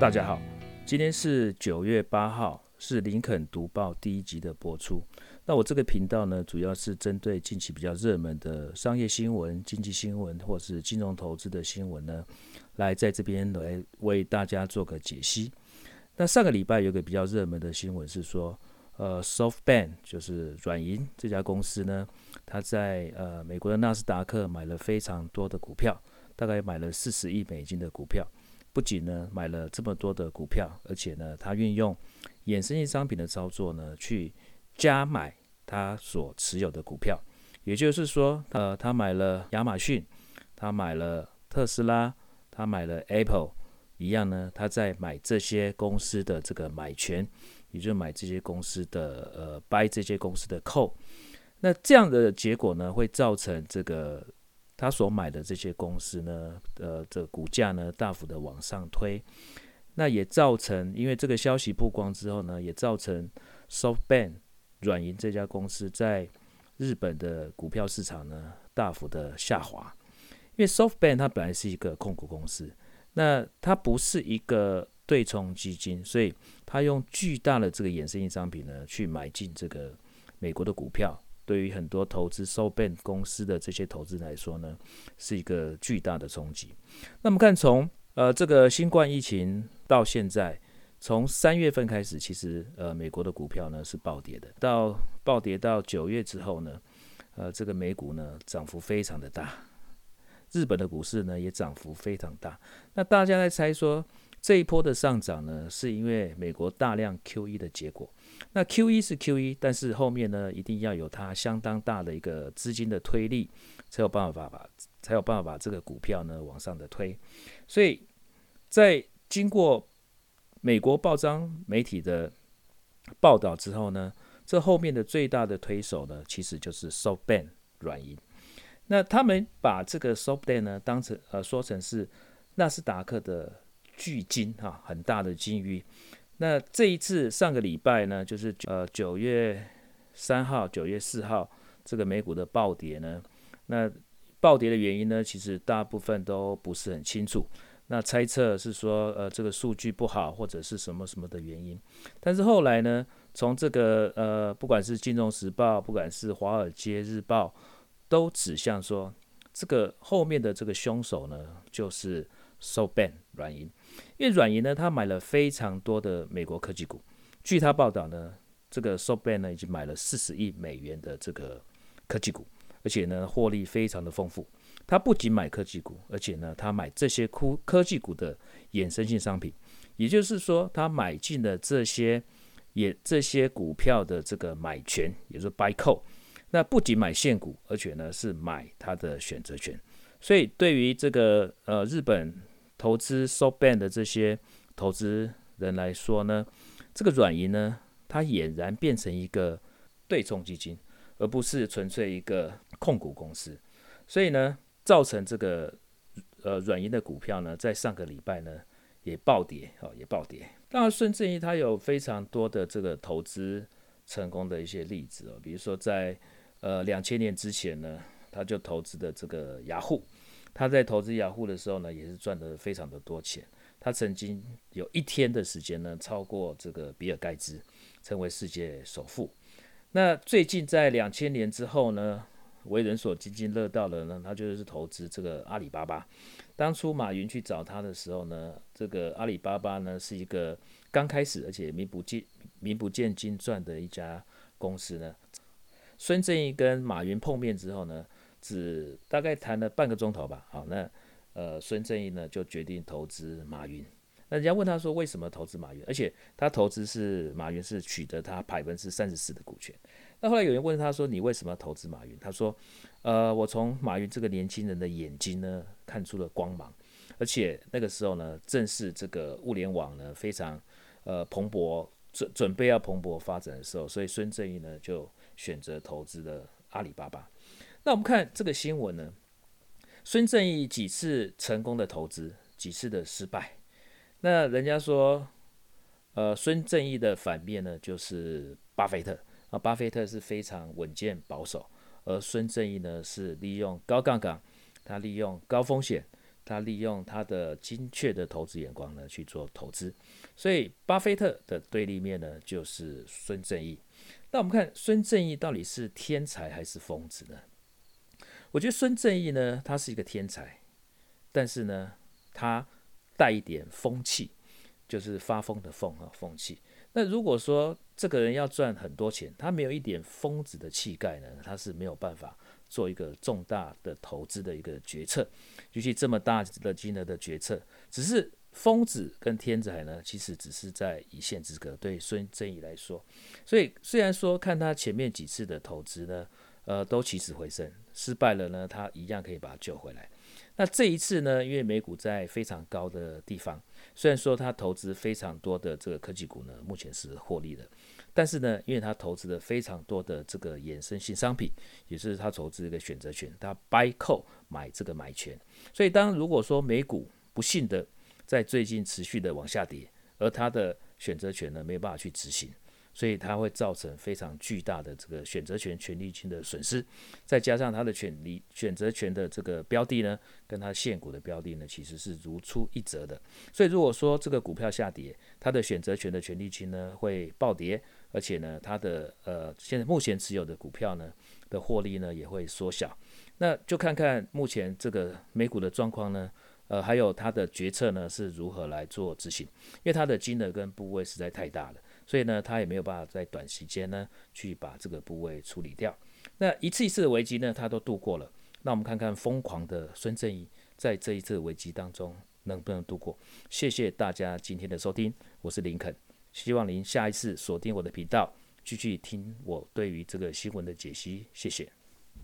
大家好，今天是九月八号，是林肯读报第一集的播出。那我这个频道呢，主要是针对近期比较热门的商业新闻、经济新闻或是金融投资的新闻呢，来在这边来为大家做个解析。那上个礼拜有个比较热门的新闻是说，呃，SoftBank 就是软银这家公司呢，它在呃美国的纳斯达克买了非常多的股票，大概买了四十亿美金的股票。不仅呢买了这么多的股票，而且呢，他运用衍生性商品的操作呢，去加买他所持有的股票。也就是说，呃，他买了亚马逊，他买了特斯拉，他买了 Apple，一样呢，他在买这些公司的这个买权，也就是买这些公司的呃 buy 这些公司的 call。那这样的结果呢，会造成这个。他所买的这些公司呢，呃，这股价呢大幅的往上推，那也造成，因为这个消息曝光之后呢，也造成 SoftBank 软银这家公司在日本的股票市场呢大幅的下滑。因为 SoftBank 它本来是一个控股公司，那它不是一个对冲基金，所以它用巨大的这个衍生性商品呢去买进这个美国的股票。对于很多投资收办公司的这些投资来说呢，是一个巨大的冲击。那么看从呃这个新冠疫情到现在，从三月份开始，其实呃美国的股票呢是暴跌的，到暴跌到九月之后呢，呃这个美股呢涨幅非常的大，日本的股市呢也涨幅非常大。那大家在猜说这一波的上涨呢，是因为美国大量 QE 的结果。那 QE 是 QE，但是后面呢，一定要有它相当大的一个资金的推力，才有办法把才有办法把这个股票呢往上的推。所以在经过美国报章媒体的报道之后呢，这后面的最大的推手呢，其实就是 SoftBank 软银。那他们把这个 SoftBank 呢当成呃说成是纳斯达克的巨鲸哈，很大的鲸鱼。那这一次上个礼拜呢，就是呃九月三号、九月四号这个美股的暴跌呢，那暴跌的原因呢，其实大部分都不是很清楚。那猜测是说，呃，这个数据不好或者是什么什么的原因。但是后来呢，从这个呃，不管是《金融时报》，不管是《华尔街日报》，都指向说，这个后面的这个凶手呢，就是 so ban 软银。因为软银呢，他买了非常多的美国科技股。据他报道呢，这个 so ban 呢已经买了四十亿美元的这个科技股，而且呢获利非常的丰富。他不仅买科技股，而且呢他买这些科科技股的衍生性商品，也就是说他买进了这些也这些股票的这个买权，也就是 buy call。那不仅买现股，而且呢是买它的选择权。所以对于这个呃日本。投资 SoBank 的这些投资人来说呢，这个软银呢，它俨然变成一个对冲基金，而不是纯粹一个控股公司。所以呢，造成这个呃软银的股票呢，在上个礼拜呢也暴跌，哦，也暴跌。当然，孙正义他有非常多的这个投资成功的一些例子哦，比如说在呃两千年之前呢，他就投资的这个雅虎。他在投资雅虎的时候呢，也是赚得非常的多钱。他曾经有一天的时间呢，超过这个比尔盖茨，成为世界首富。那最近在两千年之后呢，为人所津津乐道的呢，他就是投资这个阿里巴巴。当初马云去找他的时候呢，这个阿里巴巴呢是一个刚开始而且名不见名不见经传的一家公司呢。孙正义跟马云碰面之后呢，只大概谈了半个钟头吧，好，那呃孙正义呢就决定投资马云。那人家问他说，为什么投资马云？而且他投资是马云是取得他百分之三十四的股权。那后来有人问他说，你为什么投资马云？他说，呃，我从马云这个年轻人的眼睛呢看出了光芒，而且那个时候呢正是这个物联网呢非常呃蓬勃准准备要蓬勃发展的时候，所以孙正义呢就选择投资了阿里巴巴。那我们看这个新闻呢，孙正义几次成功的投资，几次的失败。那人家说，呃，孙正义的反面呢，就是巴菲特啊。巴菲特是非常稳健保守，而孙正义呢，是利用高杠杆，他利用高风险，他利用他的精确的投资眼光呢去做投资。所以，巴菲特的对立面呢就是孙正义。那我们看孙正义到底是天才还是疯子呢？我觉得孙正义呢，他是一个天才，但是呢，他带一点疯气，就是发疯的疯啊，疯气。那如果说这个人要赚很多钱，他没有一点疯子的气概呢，他是没有办法做一个重大的投资的一个决策，尤其这么大的金额的决策。只是疯子跟天才呢，其实只是在一线之隔。对孙正义来说，所以虽然说看他前面几次的投资呢，呃，都起死回生，失败了呢，他一样可以把它救回来。那这一次呢，因为美股在非常高的地方。虽然说他投资非常多的这个科技股呢，目前是获利的，但是呢，因为他投资了非常多的这个衍生性商品，也是他投资一个选择权，他 buy call 买这个买权，所以当如果说美股不幸的在最近持续的往下跌，而他的选择权呢没有办法去执行。所以它会造成非常巨大的这个选择权权利金的损失，再加上它的权利选择权的这个标的呢，跟它现股的标的呢，其实是如出一辙的。所以如果说这个股票下跌，它的选择权的权利金呢会暴跌，而且呢，它的呃现在目前持有的股票呢的获利呢也会缩小。那就看看目前这个美股的状况呢，呃，还有它的决策呢是如何来做执行，因为它的金额跟部位实在太大了。所以呢，他也没有办法在短时间呢去把这个部位处理掉。那一次一次的危机呢，他都度过了。那我们看看疯狂的孙正义在这一次危机当中能不能度过？谢谢大家今天的收听，我是林肯，希望您下一次锁定我的频道，继续听我对于这个新闻的解析。谢谢。